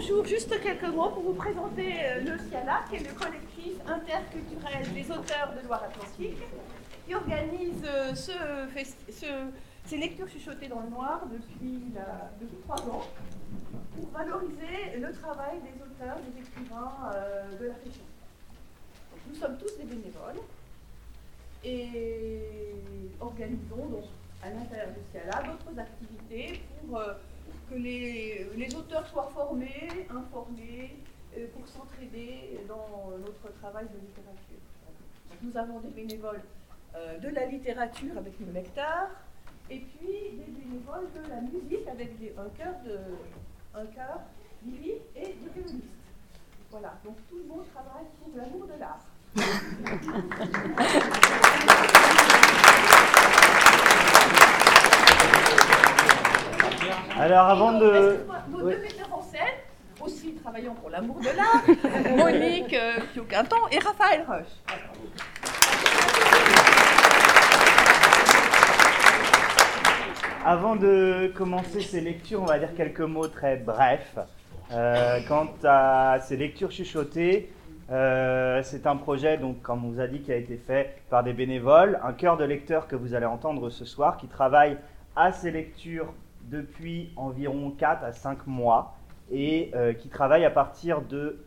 bonjour, juste quelques mots pour vous présenter euh, le CIALA, qui est le collectif interculturel des auteurs de Loire-Atlantique, qui organise euh, ces lectures chuchotées dans le noir depuis, trois ans, pour valoriser le travail des auteurs, des écrivains euh, de la région. nous sommes tous des bénévoles et organisons donc à l'intérieur du CIALA d'autres activités pour que les, auteurs soient formés, informés, euh, pour s'entraider dans notre travail de littérature. nous avons des bénévoles euh, de la littérature avec le lecteur, et puis des bénévoles de la musique avec un cœur de un cœur lyrique et de violoniste. Voilà, donc tout le monde travaille pour l'amour de l'art. Alors avant de... Nos deux metteurs en scène, aussi travaillant pour l'amour de l'art, Monique Pioquinton euh, et Raphaël Roche. Avant de commencer ces lectures, on va dire quelques mots très brefs. Euh, quant à ces lectures chuchotées, euh, c'est un projet, donc, comme on vous a dit, qui a été fait par des bénévoles, un cœur de lecteurs que vous allez entendre ce soir, qui travaille à ces lectures depuis environ 4 à 5 mois et euh, qui travaille à partir de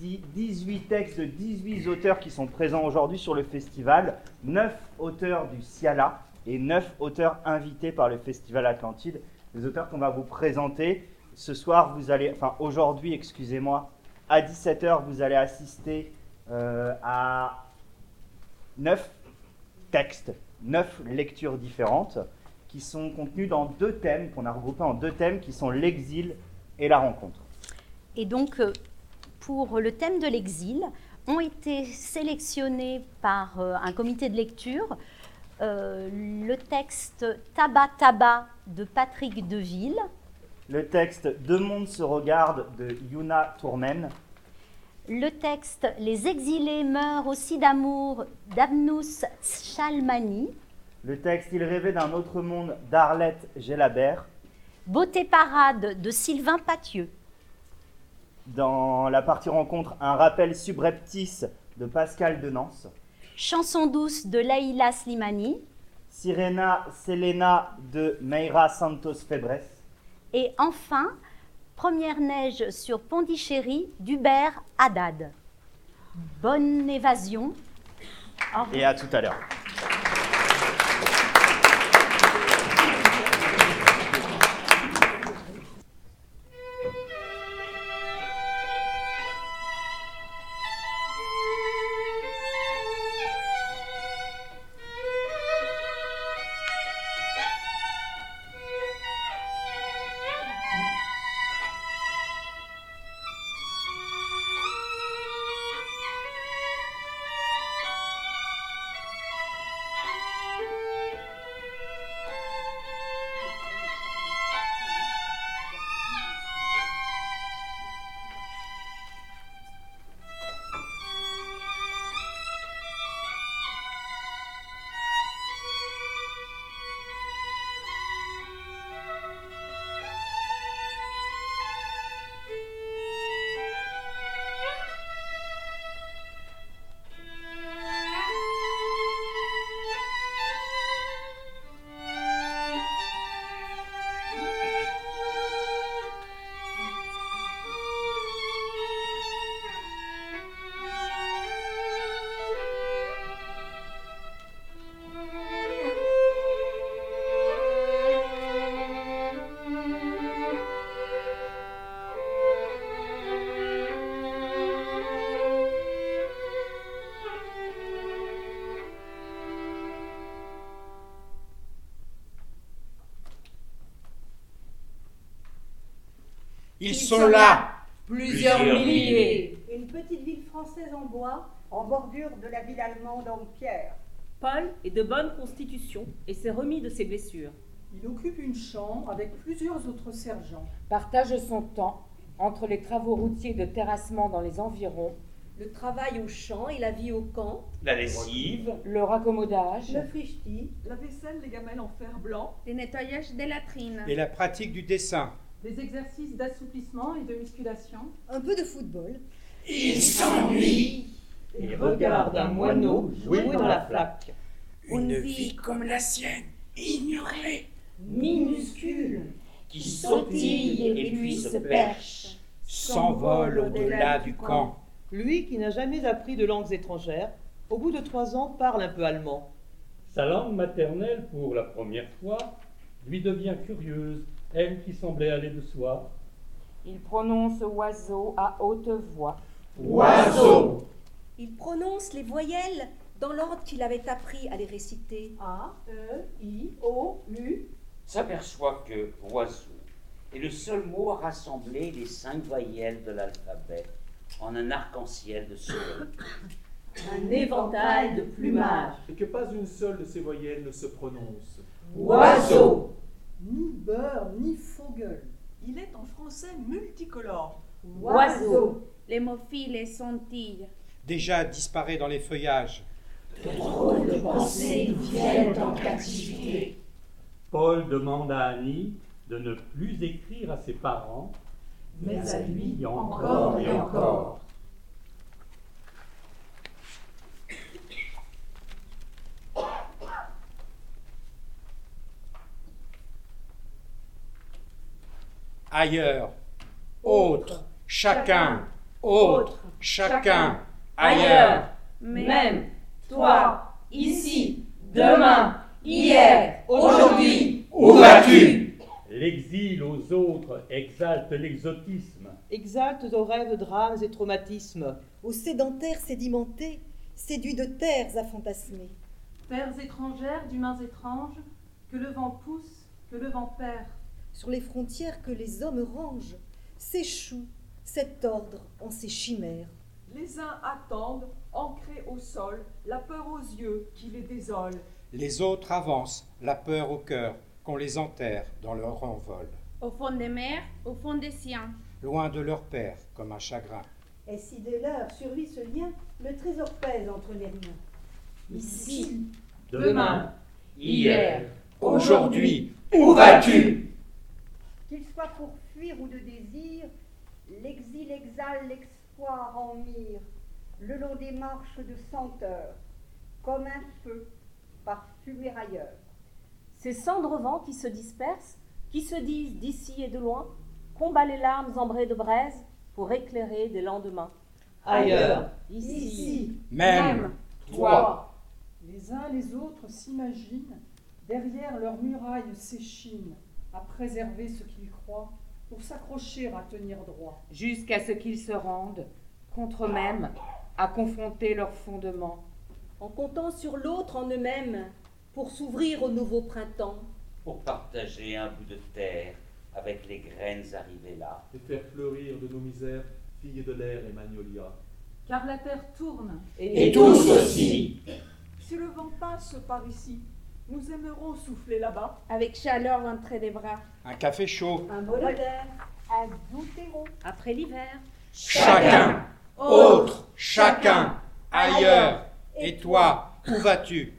18 textes de 18 auteurs qui sont présents aujourd'hui sur le festival, 9 auteurs du Ciala et 9 auteurs invités par le Festival Atlantide. Les auteurs qu'on va vous présenter ce soir, vous allez, enfin aujourd'hui, excusez-moi, à 17h, vous allez assister euh, à 9 textes, 9 lectures différentes qui sont contenus dans deux thèmes, qu'on a regroupés en deux thèmes, qui sont l'exil et la rencontre. Et donc, euh, pour le thème de l'exil, ont été sélectionnés par euh, un comité de lecture euh, le texte Tabac Tabac de Patrick Deville, le texte Deux mondes se regardent de Yuna Tourmen, le texte Les exilés meurent aussi d'amour d'Abnous Chalmani, le texte Il rêvait d'un autre monde d'Arlette Gélabert. Beauté parade de Sylvain Pathieu. Dans la partie rencontre, un rappel subreptice de Pascal Denance. Chanson douce de Laïla Slimani. Sirena Selena de Meira Santos Febres. Et enfin, Première neige sur Pondichéry d'Hubert Haddad. Bonne évasion. Et à tout à l'heure. Ils sont là, plusieurs milliers. Une petite ville française en bois, en bordure de la ville allemande en pierre. Paul est de bonne constitution et s'est remis de ses blessures. Il occupe une chambre avec plusieurs autres sergents. Partage son temps entre les travaux routiers de terrassement dans les environs, le travail au champ et la vie au camp, la lessive, le raccommodage, le frichti, la vaisselle, les gamelles en fer blanc, le nettoyage des latrines. Et la pratique du dessin des exercices d'assouplissement et de musculation, un peu de football. Il s'ennuie. Et regarde un moineau jouer dans la flaque. Une vie comme la sienne, ignorée, minuscule, qui sautille et puis se perche, s'envole au-delà du camp. Lui qui n'a jamais appris de langues étrangères, au bout de trois ans parle un peu allemand. Sa langue maternelle, pour la première fois, lui devient curieuse, elle qui semblait aller de soi. Il prononce oiseau à haute voix. Oiseau Il prononce les voyelles dans l'ordre qu'il avait appris à les réciter. A, E, I, O, U. S'aperçoit que oiseau est le seul mot à rassembler les cinq voyelles de l'alphabet en un arc-en-ciel de soleil. Un éventail de plumage. Et que pas une seule de ces voyelles ne se prononce. Oiseau Ni beurre, ni fogel. Il est en français multicolore. Oiseau L'hémophile scintille. Déjà disparaît dans les feuillages. De drôles de pensées viennent en captivité. Paul demande à Annie de ne plus écrire à ses parents, mais à lui encore et encore. Ailleurs, autre, chacun, autre, chacun, ailleurs, même, toi, ici, demain, hier, aujourd'hui, où vas-tu? L'exil aux autres exalte l'exotisme. Exalte aux rêves, drames et traumatismes. Aux sédentaires sédimentés, séduits de terres à fantasmer. Terres étrangères d'humains étranges, que le vent pousse, que le vent perd. Sur les frontières que les hommes rangent, s'échoue cet ordre en ces chimères. Les uns attendent, ancrés au sol, la peur aux yeux qui les désole. Les autres avancent, la peur au cœur, qu'on les enterre dans leur envol. Au fond des mers, au fond des siens. Loin de leur père, comme un chagrin. Et si dès lors survit ce lien, le trésor pèse entre les riens. Ici, demain, hier, aujourd'hui, où vas-tu? Qu'il soit pour fuir ou de désir, l'exil exhale l'exploit en mire, le long des marches de senteur, comme un feu parfumé ailleurs. Ces cendres vents qui se dispersent, qui se disent d'ici et de loin, combat les larmes ambrées de braise pour éclairer des lendemains. Ailleurs, ici, ici même, toi. Les uns les autres s'imaginent, derrière leurs murailles s'échinent, à préserver ce qu'ils croient, pour s'accrocher à tenir droit. Jusqu'à ce qu'ils se rendent, contre eux-mêmes, à confronter leurs fondements. En comptant sur l'autre en eux-mêmes, pour s'ouvrir au nouveau printemps. Pour partager un bout de terre avec les graines arrivées là. Et faire fleurir de nos misères, filles de l'air et magnolia. Car la terre tourne. Et, et tous aussi. Si le vent passe par ici, nous aimerons souffler là-bas. Avec chaleur l'entrée des bras. Un café chaud. Un bol d'air, un doux terreau. Après l'hiver. Chacun, autre, chacun, ailleurs. Et toi, où vas-tu?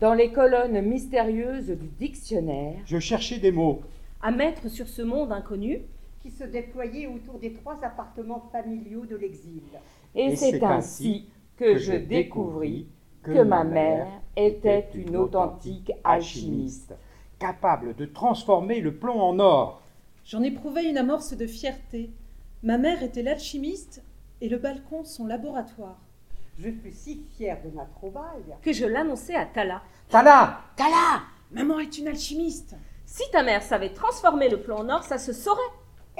Dans les colonnes mystérieuses du dictionnaire, je cherchais des mots. À mettre sur ce monde inconnu qui se déployait autour des trois appartements familiaux de l'exil. Et, c'est ainsi que je découvris que ma mère était une authentique alchimiste, capable de transformer le plomb en or. J'en éprouvais une amorce de fierté. Ma mère était l'alchimiste et le balcon son laboratoire. Je fus si fière de ma trouvaille que je l'annonçai à Tala. Tala Tala Maman est une alchimiste. Si ta mère savait transformer le plomb en or, ça se saurait.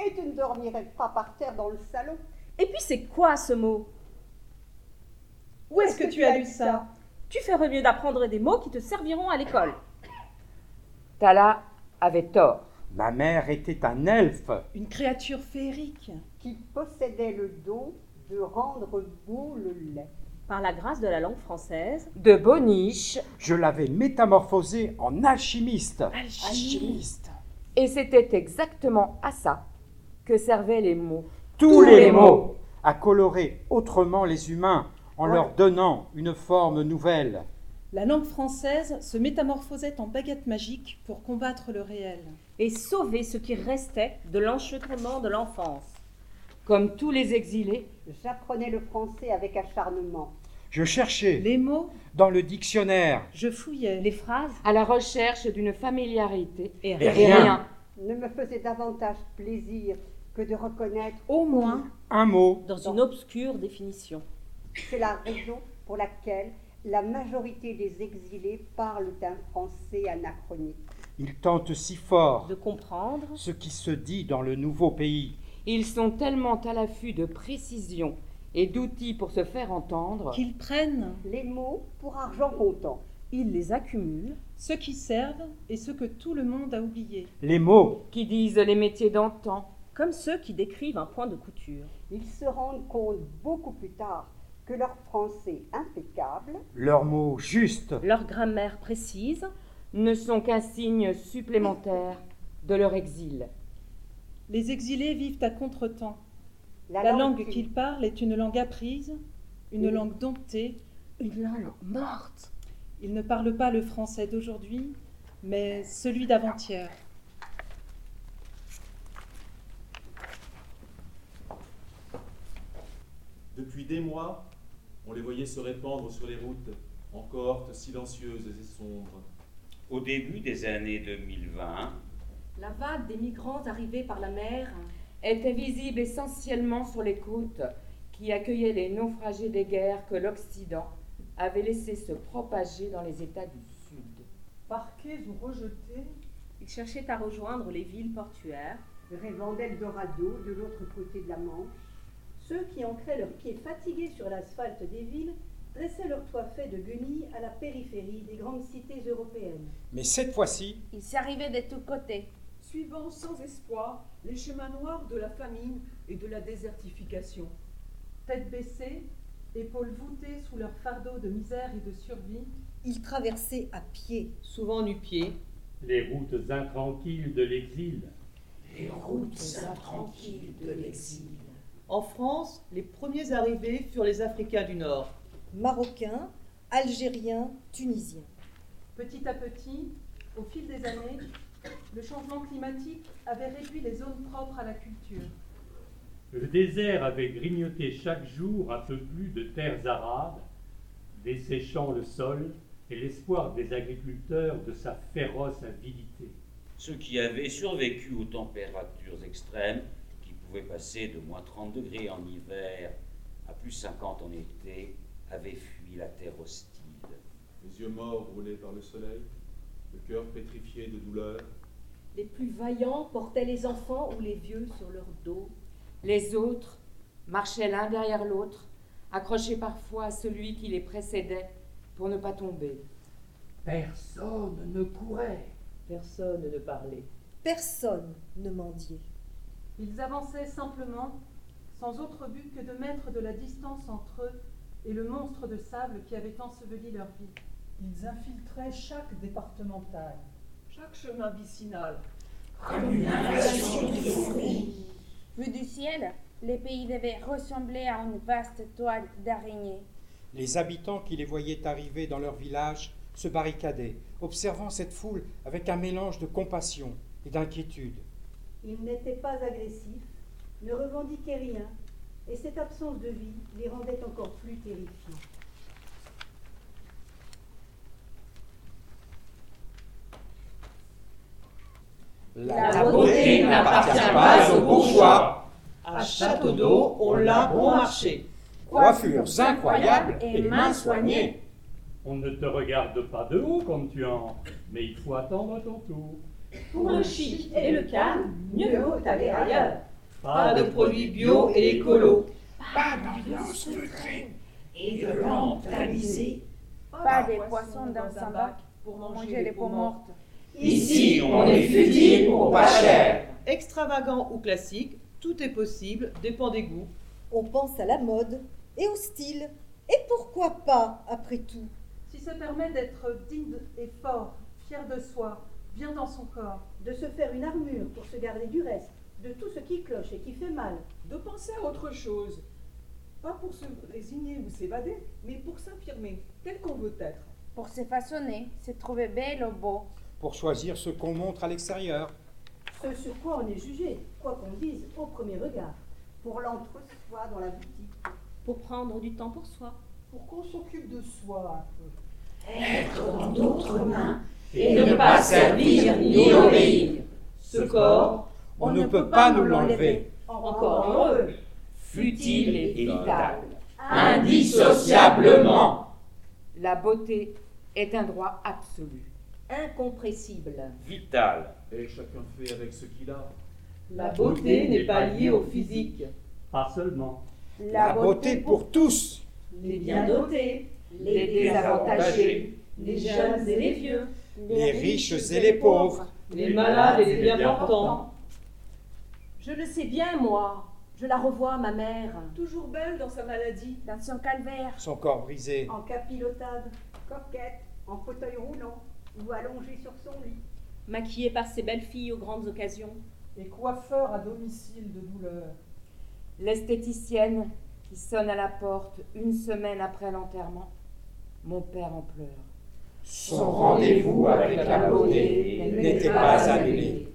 Et tu ne dormirais pas par terre dans le salon. Et puis c'est quoi ce mot? Où est-ce que, que, tu as lu ça? Tu ferais mieux d'apprendre des mots qui te serviront à l'école. Tala avait tort. Ma mère était un elfe. Une créature féerique. Qui possédait le don de rendre beau le lait. Par la grâce de la langue française. De Boniche. Je l'avais métamorphosé en alchimiste. Alchimiste. Et c'était exactement à ça que servaient les mots. Tous, les, mots. À colorer autrement les humains en ouais. leur donnant une forme nouvelle. La langue française se métamorphosait en baguette magique pour combattre le réel. Et sauver ce qui restait de l'enchevêtrement de l'enfance. Comme tous les exilés, J'apprenais le français avec acharnement. Je cherchais Les mots, dans le dictionnaire je fouillais. Les phrases à la recherche d'une familiarité, et Et rien. rien. Ne me faisait davantage plaisir que de reconnaître Au moins, un mot. dans une obscure définition. C'est la raison pour laquelle la majorité des exilés parlent un français anachronique. Ils tentent si fort De comprendre ce qui se dit dans le nouveau pays. ils sont tellement à l'affût de précision et d'outils pour se faire entendre qu'ils prennent Les mots pour argent comptant. ils les accumulent ceux qui servent et ceux que tout le monde a oubliés. Les mots, qui disent les métiers d'antan, comme ceux qui décrivent un point de couture. Ils se rendent compte beaucoup plus tard que leur français impeccable leurs mots justes, Leur grammaire précise, ne sont qu'un signe supplémentaire de leur exil. Les exilés vivent à contretemps. la, La langue qu'ils- parlent est une langue apprise, une Oui. langue domptée. une langue morte. Ils ne parlent pas le français d'aujourd'hui, mais celui d'avant-hier. Depuis des mois, on les voyait se répandre sur les routes, en cohortes silencieuses et sombres. Au début des années 2020, La vague des migrants arrivés par la mer était visible essentiellement sur les côtes qui accueillaient les naufragés des guerres que l'Occident avait laissé se propager dans les États du Sud. Parqués ou rejetés, Ils cherchaient à rejoindre les villes portuaires. rêvant d'Eldorado de l'autre côté de la Manche. Ceux qui ancraient leurs pieds fatigués sur l'asphalte des villes dressaient leurs toits faits de guenilles à la périphérie des grandes cités européennes. mais cette fois-ci, Ils s'arrivaient de tous côtés. suivant sans espoir les chemins noirs de la famine et de la désertification. Tête baissée, épaules voûtées sous leur fardeau de misère et de survie, Ils traversaient à pied. Souvent nu-pieds, Les routes intranquilles de l'exil. Les routes intranquilles de l'exil. En France, les premiers arrivés furent les Africains du Nord. Marocains, Algériens, Tunisiens. petit à petit, au fil des années, le changement climatique avait réduit les zones propres à la culture. Le désert avait grignoté chaque jour un peu plus de terres arabes, desséchant le sol et l'espoir des agriculteurs de sa féroce avidité. ceux qui avaient survécu aux températures extrêmes, qui pouvaient passer de moins 30 degrés en hiver à plus 50 en été, avaient fui la terre hostile. Les yeux morts roulés par le soleil, le cœur pétrifié de douleur, Les plus vaillants portaient les enfants ou les vieux sur leur dos. Les autres marchaient l'un derrière l'autre, accrochés parfois à celui qui les précédait pour ne pas tomber. Personne ne courait. Personne ne parlait. Personne ne mendiait. Ils avançaient simplement, sans autre but que de mettre de la distance entre eux et le monstre de sable qui avait enseveli leur vie. ils infiltraient chaque départemental. Chaque chemin vicinal. Comme une invasion de fourmis. Vu du ciel, les pays devaient ressembler à une vaste toile d'araignée. les habitants qui les voyaient arriver dans leur village se barricadaient, observant cette foule avec un mélange de compassion et d'inquiétude. Ils n'étaient pas agressifs, ne revendiquaient rien, et cette absence de vie les rendait encore plus terrifiants. La beauté n'appartient pas aux bourgeois. À Château d'eau, on l'a bon marché. Coiffures incroyables et mains soignées. On ne te regarde pas de haut quand tu entres, mais il faut attendre ton tour. Pour le chic et le calme, mieux vaut aller ailleurs. Pas de produits bio et écolo. Pas d'ambiance secrète et de lampes tamisées. Pas des poissons dans un bac pour manger les peaux mortes. Ici, on est futile pour pas cher. Extravagant ou classique, tout est possible, dépend des goûts. On pense à la mode et au style. Et pourquoi pas, après tout? Si se permet d'être digne et fort, fier de soi, bien dans son corps, De se faire une armure pour se garder du reste, de tout ce qui cloche et qui fait mal. De penser à autre chose. Pas pour se résigner ou s'évader, mais pour s'affirmer tel qu'on veut être. Pour se façonner, se trouver belle ou beau. Pour choisir ce qu'on montre à l'extérieur. Ce sur quoi on est jugé, quoi qu'on dise au premier regard. Pour l'entre-soi dans la boutique. Pour prendre du temps pour soi. Pour qu'on s'occupe de soi un peu. Être dans d'autres mains et ne pas servir ni obéir. Ce corps, on ne peut pas nous l'enlever. Encore heureux, futile et vital, indissociablement. La beauté est un droit absolu. Incompressible. Vital. Et chacun fait avec ce qu'il a. La beauté n'est pas liée au physique. Pas seulement. La beauté pour tous. Les bien dotés, les désavantagés, les jeunes et les vieux, les riches et les pauvres, les malades et les bien portants. Je le sais bien, moi. Je la revois, ma mère. Toujours belle dans sa maladie. Dans son calvaire. Son corps brisé. En capilotade, coquette, en fauteuil roulant ou allongée sur son lit. Maquillée par ses belles filles aux grandes occasions. Et coiffeur à domicile de douleur. L'esthéticienne qui sonne à la porte une semaine après l'enterrement. Mon père en pleure. Son rendez-vous avec la beauté n'était pas annulé.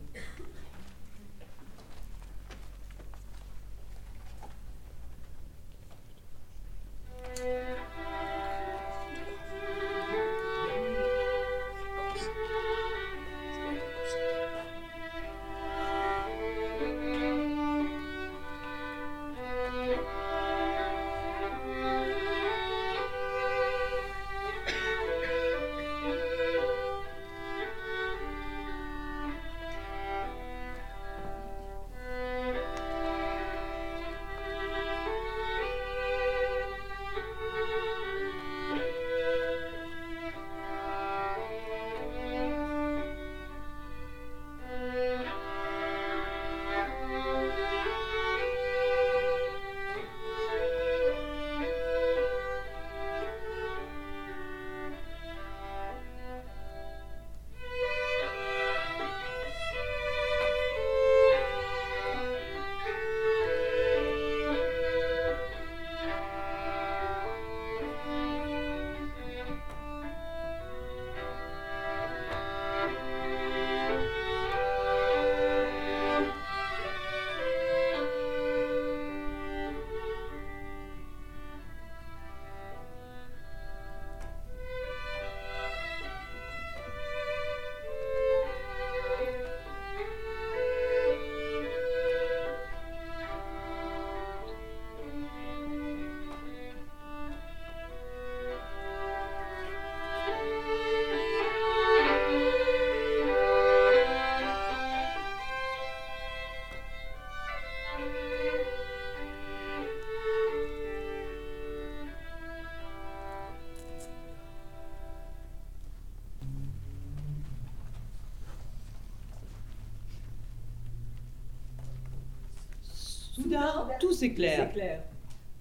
Tout s'éclaire.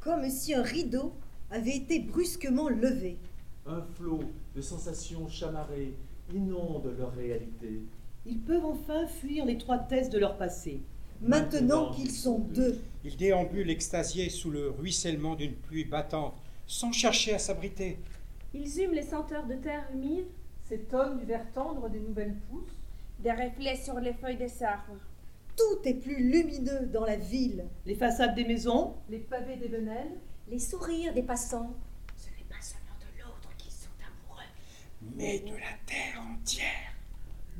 Comme si un rideau avait été brusquement levé. Un flot de sensations chamarrées inonde leur réalité. Ils peuvent enfin fuir l'étroitesse de leur passé. Maintenant qu'ils sont deux. Ils déambulent extasiés sous le ruissellement d'une pluie battante, sans chercher à s'abriter. Ils hument les senteurs de terre humide. S'étonnent du vert tendre des nouvelles pousses. Des reflets sur les feuilles des arbres. Tout est plus lumineux dans la ville. Les façades des maisons, les pavés des venelles, les sourires des passants. Ce n'est pas seulement de l'autre qu'ils sont amoureux, mais de la terre entière.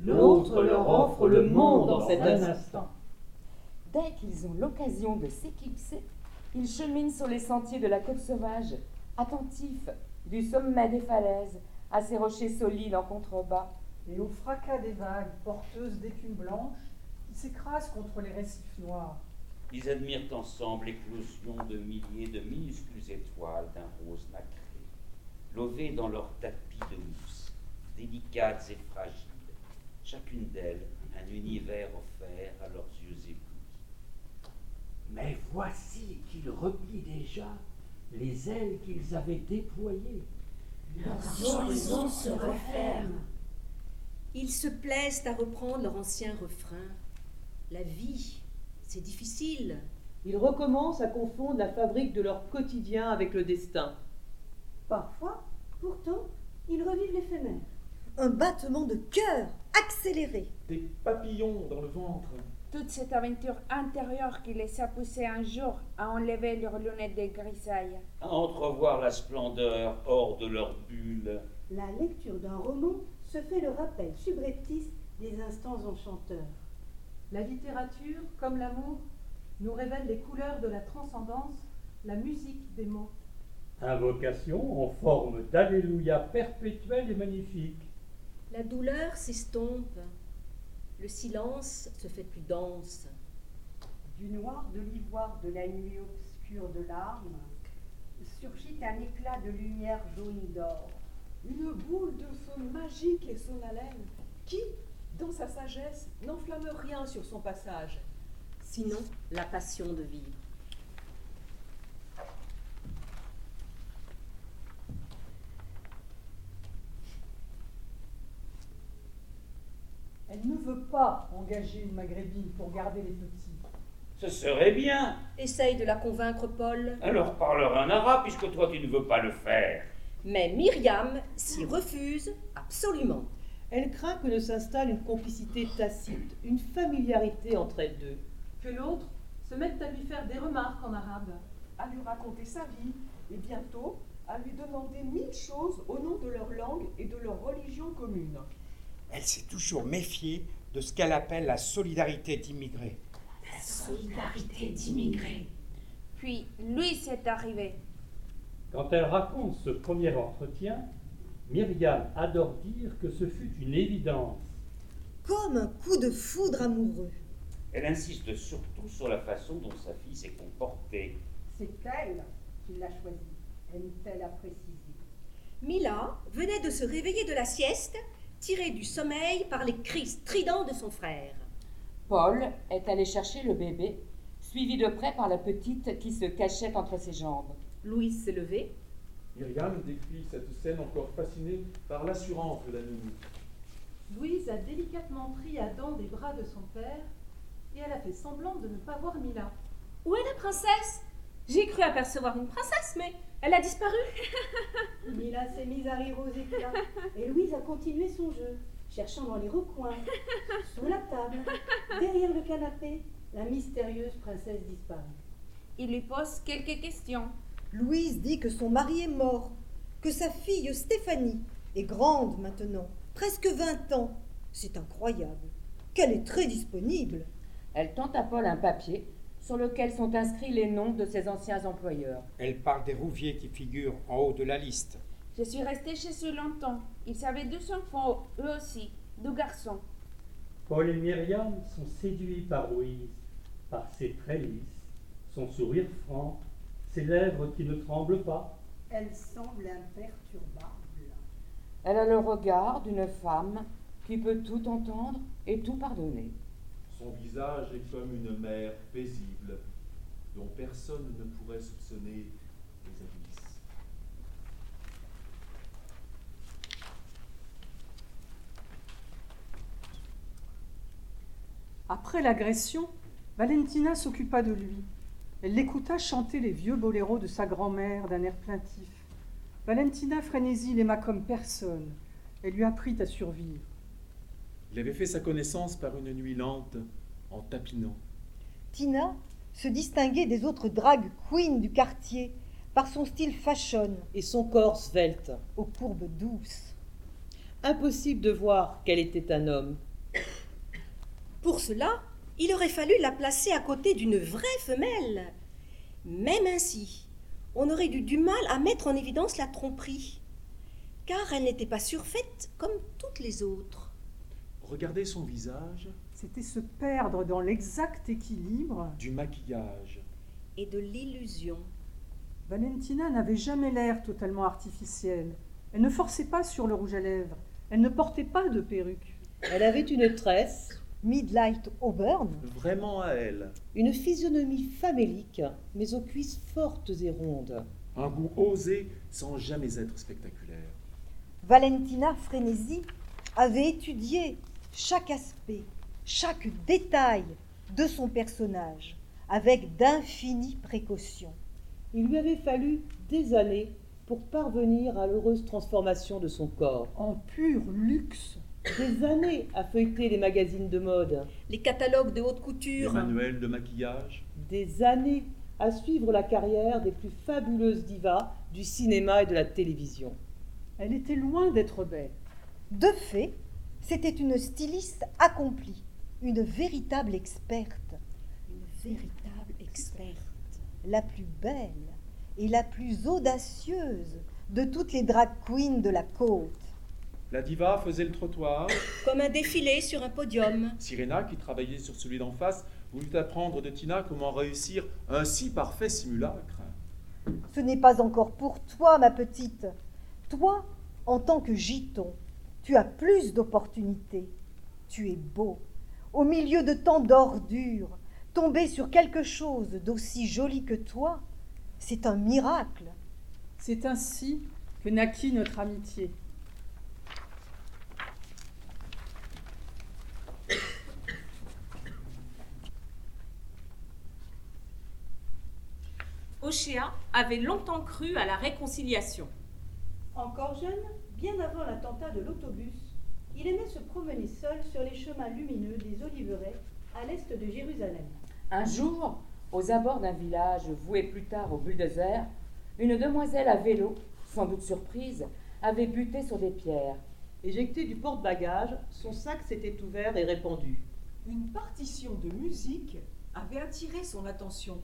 L'autre leur offre le monde en cet instant. Dès qu'ils ont l'occasion de s'éclipser, ils cheminent sur les sentiers de la côte sauvage, attentifs du sommet des falaises à ces rochers solides en contrebas. Et au fracas des vagues porteuses d'écume blanche qui s'écrasent contre les récifs noirs. Ils admirent ensemble l'éclosion de milliers de minuscules étoiles d'un rose nacré, lovées dans leur tapis de mousse, délicates et fragiles, chacune d'elles un univers offert à leurs yeux éblouis. Mais voici qu'ils replient déjà les ailes qu'ils avaient déployées. Leurs horizons se referment. Ils se plaisent à reprendre leur ancien refrain. La vie, c'est difficile. Ils recommencent à confondre la fabrique de leur quotidien avec le destin. Parfois, pourtant, Ils revivent l'éphémère. Un battement de cœur accéléré. Des papillons dans le ventre. Toute cette aventure intérieure qui les a poussés un jour à enlever leurs lunettes de grisaille. À entrevoir la splendeur hors de leur bulle. La lecture d'un roman se fait le rappel subreptice des instants enchanteurs. La littérature, comme l'amour, nous révèle les couleurs de la transcendance, la musique des mots. Invocation en forme d'Alléluia perpétuel et magnifique. La douleur s'estompe. Le silence se fait plus dense. Du noir de l'ivoire de la nuit obscure de larmes surgit un éclat de lumière jaune d'or. Une boule de feu magique et son haleine, qui, dans sa sagesse, n'enflamme rien sur son passage. Sinon, la passion de vivre. Elle ne veut pas engager une maghrébine pour garder les petits. Ce serait bien. Essaye de la convaincre, Paul. Alors parle un arabe puisque toi tu ne veux pas le faire. Mais Myriam s'y refuse absolument. Elle craint que ne s'installe une complicité tacite, une familiarité entre elles deux. Que l'autre se mette à lui faire des remarques en arabe. À lui raconter sa vie et bientôt à lui demander mille choses au nom de leur langue et de leur religion commune. Elle s'est toujours méfiée de ce qu'elle appelle la solidarité d'immigrés. La solidarité d'immigrés. Puis lui s'est arrivé. Quand elle raconte ce premier entretien, Myriam adore dire que ce fut une évidence. Comme un coup de foudre amoureux. Elle insiste surtout sur la façon dont sa fille s'est comportée. C'est elle qui l'a choisi, aime-t-elle à préciser. Mila venait de se réveiller de la sieste, tirée du sommeil par les cris stridents de son frère. Paul est allé chercher le bébé, suivi de près par la petite qui se cachait entre ses jambes. Louise s'est levée. Myriam décrit cette scène encore fascinée par l'assurance de la nounou. Louise a délicatement pris Adam des bras de son père et elle a fait semblant de ne pas voir Mila. Où est la princesse? J'ai cru apercevoir une princesse, mais elle a disparu. Mila s'est mise à rire aux éclats et Louise a continué son jeu, cherchant dans les recoins, sous la table, derrière le canapé, la mystérieuse princesse disparue. Il lui pose quelques questions. Louise dit que son mari est mort, que sa fille Stéphanie est grande maintenant, presque 20 ans. C'est incroyable. Qu'elle est très disponible. Elle tend à Paul un papier sur lequel sont inscrits les noms de ses anciens employeurs. Elle parle des rouviers qui figurent en haut de la liste. Je suis restée chez eux longtemps. Ils avaient deux enfants, eux aussi, deux garçons. Paul et Myriam sont séduits par Louise, par ses traits lisses, son sourire franc, ses lèvres qui ne tremblent pas. Elle semble imperturbable. Elle a le regard d'une femme qui peut tout entendre et tout pardonner. Son visage est comme une mer paisible dont personne ne pourrait soupçonner les abysses. Après l'agression, Valentina s'occupa de lui. Elle l'écouta chanter les vieux boléros de sa grand-mère d'un air plaintif. Valentina Frénésie l'aima comme personne. Elle lui apprit à survivre. Il avait fait sa connaissance par une nuit lente, en tapinant. Tina se distinguait des autres drag queens du quartier par son style fashion Et son corps svelte. aux courbes douces. Impossible de voir qu'elle était un homme. Pour cela, il aurait fallu la placer à côté d'une vraie femelle. Même ainsi, on aurait eu du mal à mettre en évidence la tromperie, car elle n'était pas surfaite comme toutes les autres. Regardez son visage, C'était se perdre dans l'exact équilibre. du maquillage. Et de l'illusion. Valentina n'avait jamais l'air totalement artificielle. Elle ne forçait pas sur le rouge à lèvres. Elle ne portait pas de perruque. Elle avait une tresse, Midlight Auburn, Vraiment à elle. une physionomie famélique, mais aux cuisses fortes et rondes. Un goût osé sans jamais être spectaculaire. Valentina Frénésie avait étudié chaque aspect, chaque détail de son personnage avec d'infinies précautions. Il lui avait fallu des années pour parvenir à l'heureuse transformation de son corps. En pur luxe. Des années à feuilleter les magazines de mode. Les catalogues de haute Les couture. manuels de maquillage. Des années à suivre la carrière des plus fabuleuses divas du cinéma et de la télévision. Elle était loin d'être bête. De fait, c'était une styliste accomplie, une véritable experte. Une véritable experte. La plus belle et la plus audacieuse de toutes les drag queens de la côte. La diva faisait le trottoir. Comme un défilé sur un podium. Sirena, qui travaillait sur celui d'en face, voulut apprendre de Tina comment réussir un si parfait simulacre. Ce n'est pas encore pour toi, ma petite. Toi, en tant que giton, tu as plus d'opportunités. Tu es beau. Au milieu de tant d'ordures, tomber sur quelque chose d'aussi joli que toi, c'est un miracle. C'est ainsi que naquit notre amitié. Avait longtemps cru à la réconciliation. Encore jeune, bien avant l'attentat de l'autobus, il aimait se promener seul sur les chemins lumineux des Oliveraies à l'est de Jérusalem. Un jour, aux abords d'un village voué plus tard au bulldozer, une demoiselle à vélo, sans doute surprise, avait buté sur des pierres. Éjecté du porte-bagages, son sac s'était ouvert et répandu. Une partition de musique avait attiré son attention.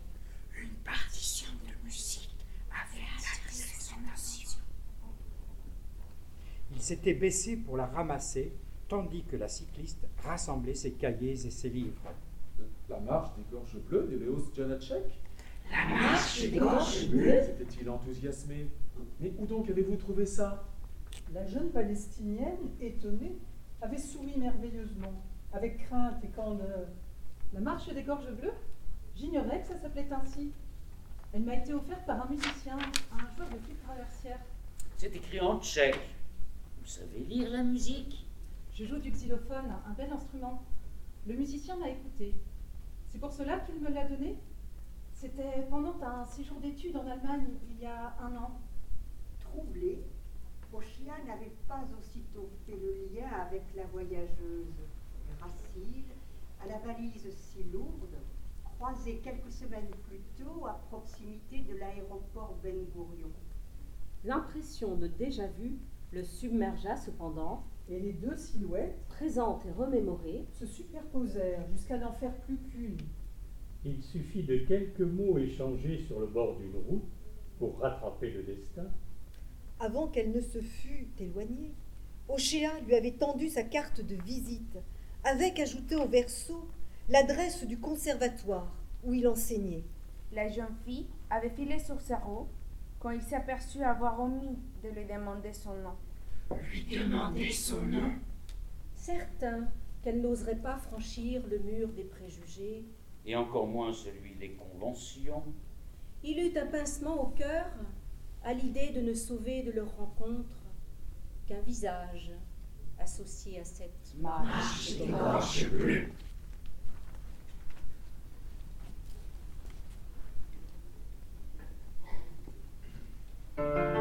Une partition de musique avait attiré son attention. Il s'était baissé pour la ramasser, tandis que la cycliste rassemblait ses cahiers et ses livres. La marche des gorges bleues de Léos Janacek La marche des gorges bleues S'était-il enthousiasmé? Mais où donc avez-vous trouvé ça? La jeune Palestinienne, étonnée, avait souri merveilleusement, avec crainte et candeur. La marche des gorges bleues? J'ignorais que ça s'appelait ainsi. Elle m'a été offerte par un musicien, un joueur de flûte traversière. C'est écrit en tchèque. Vous savez lire la musique? Je joue du xylophone, un bel instrument. Le musicien m'a écouté. C'est pour cela qu'il me l'a donné C'était pendant un séjour d'études en Allemagne il y a un an. Troublé, Ochéa n'avait pas aussitôt fait le lien avec la voyageuse gracile, à la valise si lourde, croisée quelques semaines plus tôt à proximité de l'aéroport Ben Gurion. L'impression de déjà-vu le submergea cependant, Et les deux silhouettes présentes et remémorées, se superposèrent jusqu'à n'en faire plus qu'une. Il suffit de quelques mots échangés sur le bord d'une route pour rattraper le destin. Avant qu'elle ne se fût éloignée, Ochéa lui avait tendu sa carte de visite, avec ajouté au verso l'adresse du conservatoire où il enseignait. La jeune fille avait filé sur sa roue quand il s'aperçut avoir omis de lui demander son nom. Lui demander son nom? Certain qu'elle n'oserait pas franchir le mur des préjugés, Et encore moins celui des conventions. il eut un pincement au cœur à l'idée de ne sauver de leur rencontre qu'un visage associé à cette Marche gorges bleues. Bye.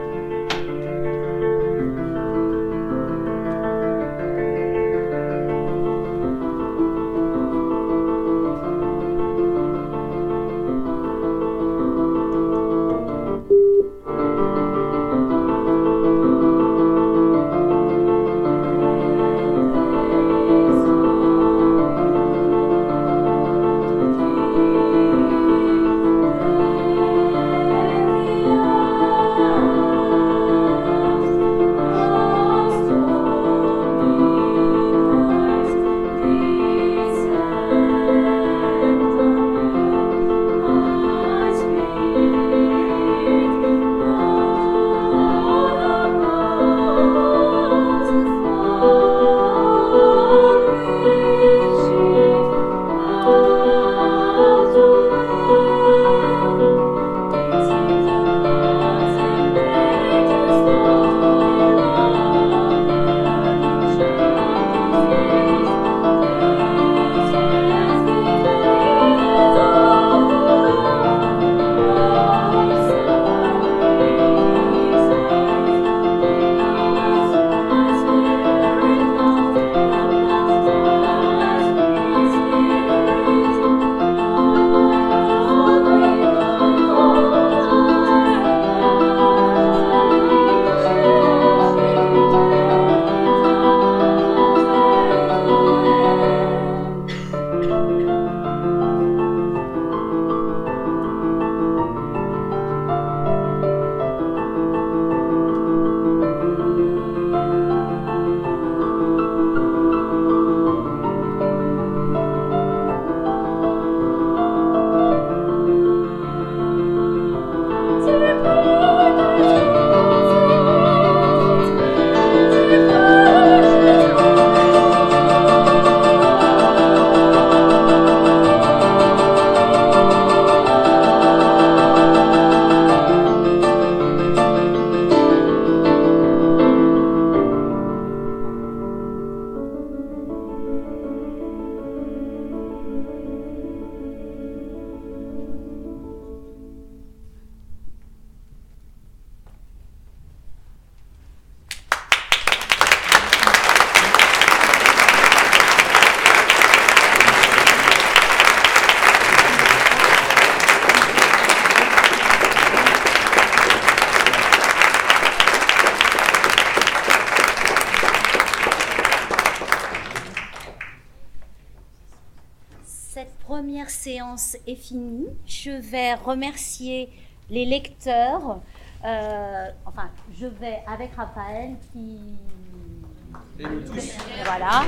Séance est finie. Je vais remercier les lecteurs. Euh, enfin, je vais avec Raphaël qui. Voilà.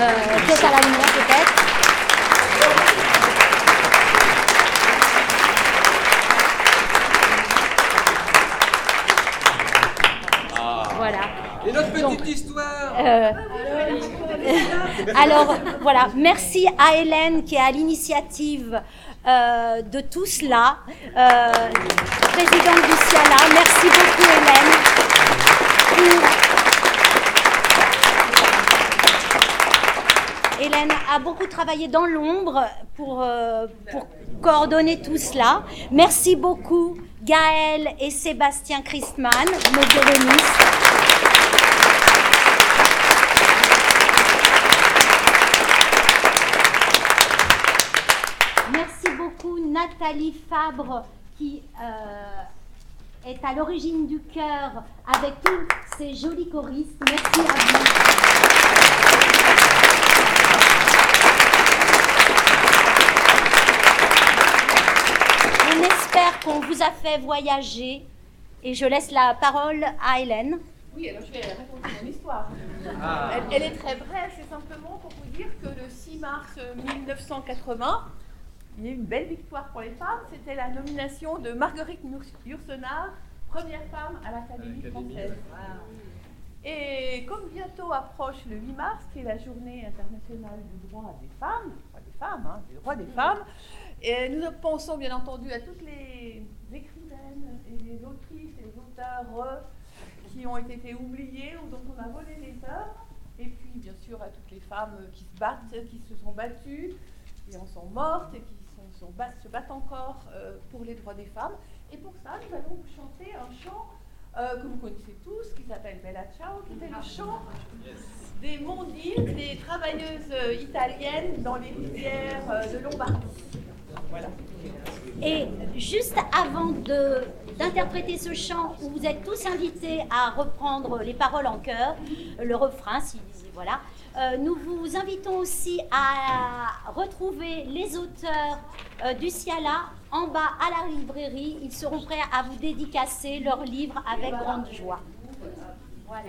Euh, à la lumière peut-être. Voilà. Et notre petite Donc, histoire euh, alors voilà, merci à Hélène qui est à l'initiative euh, de tout cela, euh, présidente du CIALA. Merci beaucoup Hélène. Hélène a beaucoup travaillé dans l'ombre pour, euh, pour coordonner tout cela. Merci beaucoup Gaël et Sébastien Christmann, nos violonistes. Merci beaucoup Nathalie Fabre qui euh, est à l'origine du chœur avec tous ces jolis choristes. Merci à vous. On espère qu'on vous a fait voyager et je laisse la parole à Hélène. Oui, alors je vais raconter mon histoire. Ah. Elle, elle est très brève, c'est simplement pour vous dire que le 6 mars 1980, il y a eu une belle victoire pour les femmes. C'était la nomination de Marguerite Yourcenar, première femme à l'Académie française. Et comme bientôt approche le 8 mars, qui est la journée internationale du droit des femmes, pas des femmes, hein, des droits des femmes, et nous pensons bien entendu à toutes les écrivaines et les autrices et les auteurs euh, qui ont été oubliés ou dont on a volé les œuvres, et puis bien sûr à toutes les femmes qui se battent, qui se sont battues, qui en sont mortes et qui se battent encore euh, pour les droits des femmes. Et pour ça, nous allons vous chanter un chant euh, que vous connaissez tous, qui s'appelle Bella Ciao, qui est le chant des mondines, des travailleuses euh, italiennes dans les rivières de Lombardie. Voilà. Et juste avant d'interpréter ce chant, où vous êtes tous invités à reprendre les paroles en chœur, le refrain, si- voilà, euh, nous vous invitons aussi à retrouver les auteurs euh, du Ciala en bas à la librairie. Ils seront prêts à vous dédicacer leurs livres avec grande joie. Voilà.